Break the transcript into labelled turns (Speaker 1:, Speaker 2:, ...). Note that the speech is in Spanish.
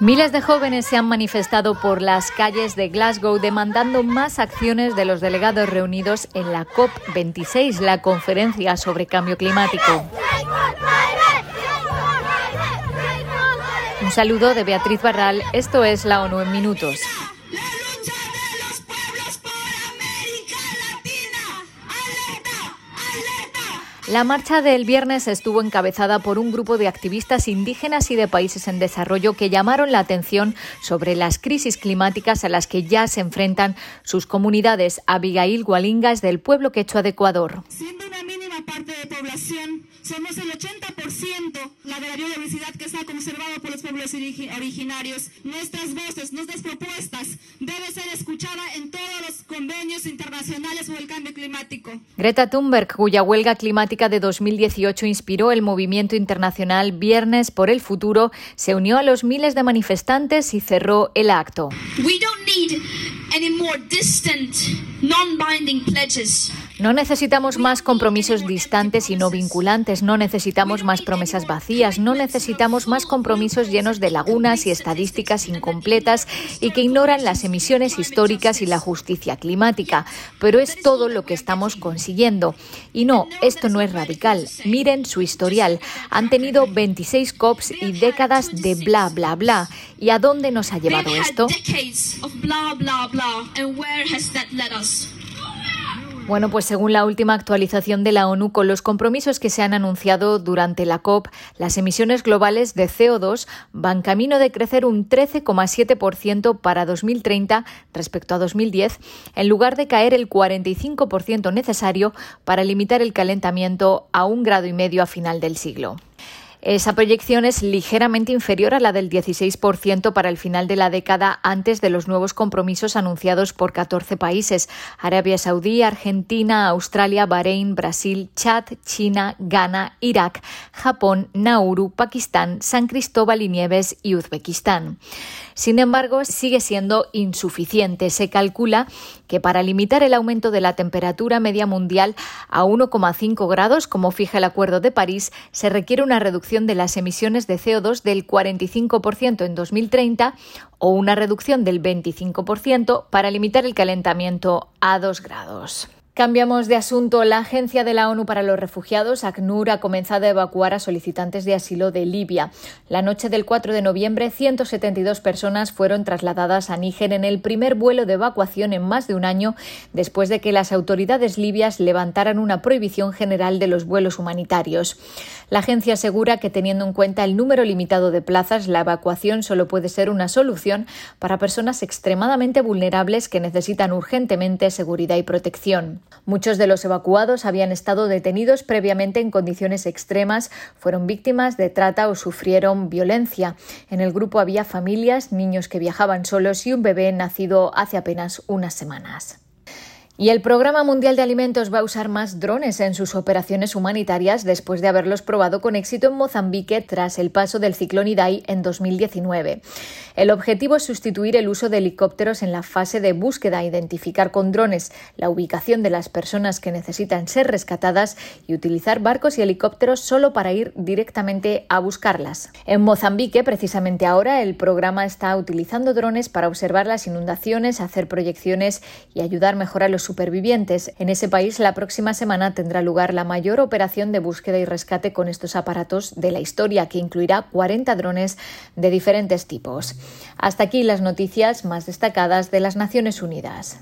Speaker 1: Miles de jóvenes se han manifestado por las calles de Glasgow demandando más acciones de los delegados reunidos en la COP26, la conferencia sobre cambio climático. Un saludo de Beatriz Barral, esto es la ONU en minutos. La marcha del viernes estuvo encabezada por un grupo de activistas indígenas y de países en desarrollo que llamaron la atención sobre las crisis climáticas a las que ya se enfrentan sus comunidades. Abigail Gualinga es del pueblo quechua de Ecuador.
Speaker 2: Somos el 80% la de la biodiversidad que está conservada por los pueblos originarios. Nuestras voces, nuestras propuestas deben ser escuchadas en todos los convenios internacionales sobre el cambio climático.
Speaker 1: Greta Thunberg, cuya huelga climática de 2018 inspiró el movimiento internacional Viernes por el Futuro, se unió a los miles de manifestantes y cerró el acto. We don't need any more distant, non-binding pledges. No necesitamos más compromisos distantes y no vinculantes, no necesitamos más promesas vacías, no necesitamos más compromisos llenos de lagunas y estadísticas incompletas y que ignoran las emisiones históricas y la justicia climática. Pero es todo lo que estamos consiguiendo. Y no, esto no es radical. Miren su historial. Han tenido 26 COPs y décadas de bla, bla, bla. ¿Y a dónde nos ha llevado esto? Bueno, pues según la última actualización de la ONU, con los compromisos que se han anunciado durante la COP, las emisiones globales de CO2 van camino de crecer un 13,7% para 2030 respecto a 2010, en lugar de caer el 45% necesario para limitar el calentamiento a un grado y medio a final del siglo. Esa proyección es ligeramente inferior a la del 16% para el final de la década antes de los nuevos compromisos anunciados por 14 países, Arabia Saudí, Argentina, Australia, Bahrein, Brasil, Chad, China, Ghana, Irak, Japón, Nauru, Pakistán, San Cristóbal y Nieves y Uzbekistán. Sin embargo, sigue siendo insuficiente. Se calcula que para limitar el aumento de la temperatura media mundial a 1,5 grados, como fija el Acuerdo de París, se requiere una reducción de las emisiones de CO2 del 45% en 2030 o una reducción del 25% para limitar el calentamiento a 2 grados. Cambiamos de asunto. La Agencia de la ONU para los Refugiados, ACNUR, ha comenzado a evacuar a solicitantes de asilo de Libia. La noche del 4 de noviembre, 172 personas fueron trasladadas a Níger en el primer vuelo de evacuación en más de un año después de que las autoridades libias levantaran una prohibición general de los vuelos humanitarios. La agencia asegura que, teniendo en cuenta el número limitado de plazas, la evacuación solo puede ser una solución para personas extremadamente vulnerables que necesitan urgentemente seguridad y protección. Muchos de los evacuados habían estado detenidos previamente en condiciones extremas, fueron víctimas de trata o sufrieron violencia. En el grupo había familias, niños que viajaban solos y un bebé nacido hace apenas unas semanas. Y el Programa Mundial de Alimentos va a usar más drones en sus operaciones humanitarias después de haberlos probado con éxito en Mozambique tras el paso del ciclón Idai en 2019. El objetivo es sustituir el uso de helicópteros en la fase de búsqueda, identificar con drones la ubicación de las personas que necesitan ser rescatadas y utilizar barcos y helicópteros solo para ir directamente a buscarlas. En Mozambique, precisamente ahora, el programa está utilizando drones para observar las inundaciones, hacer proyecciones y ayudar a los supervivientes. En ese país, la próxima semana tendrá lugar la mayor operación de búsqueda y rescate con estos aparatos de la historia, que incluirá 40 drones de diferentes tipos. Hasta aquí las noticias más destacadas de las Naciones Unidas.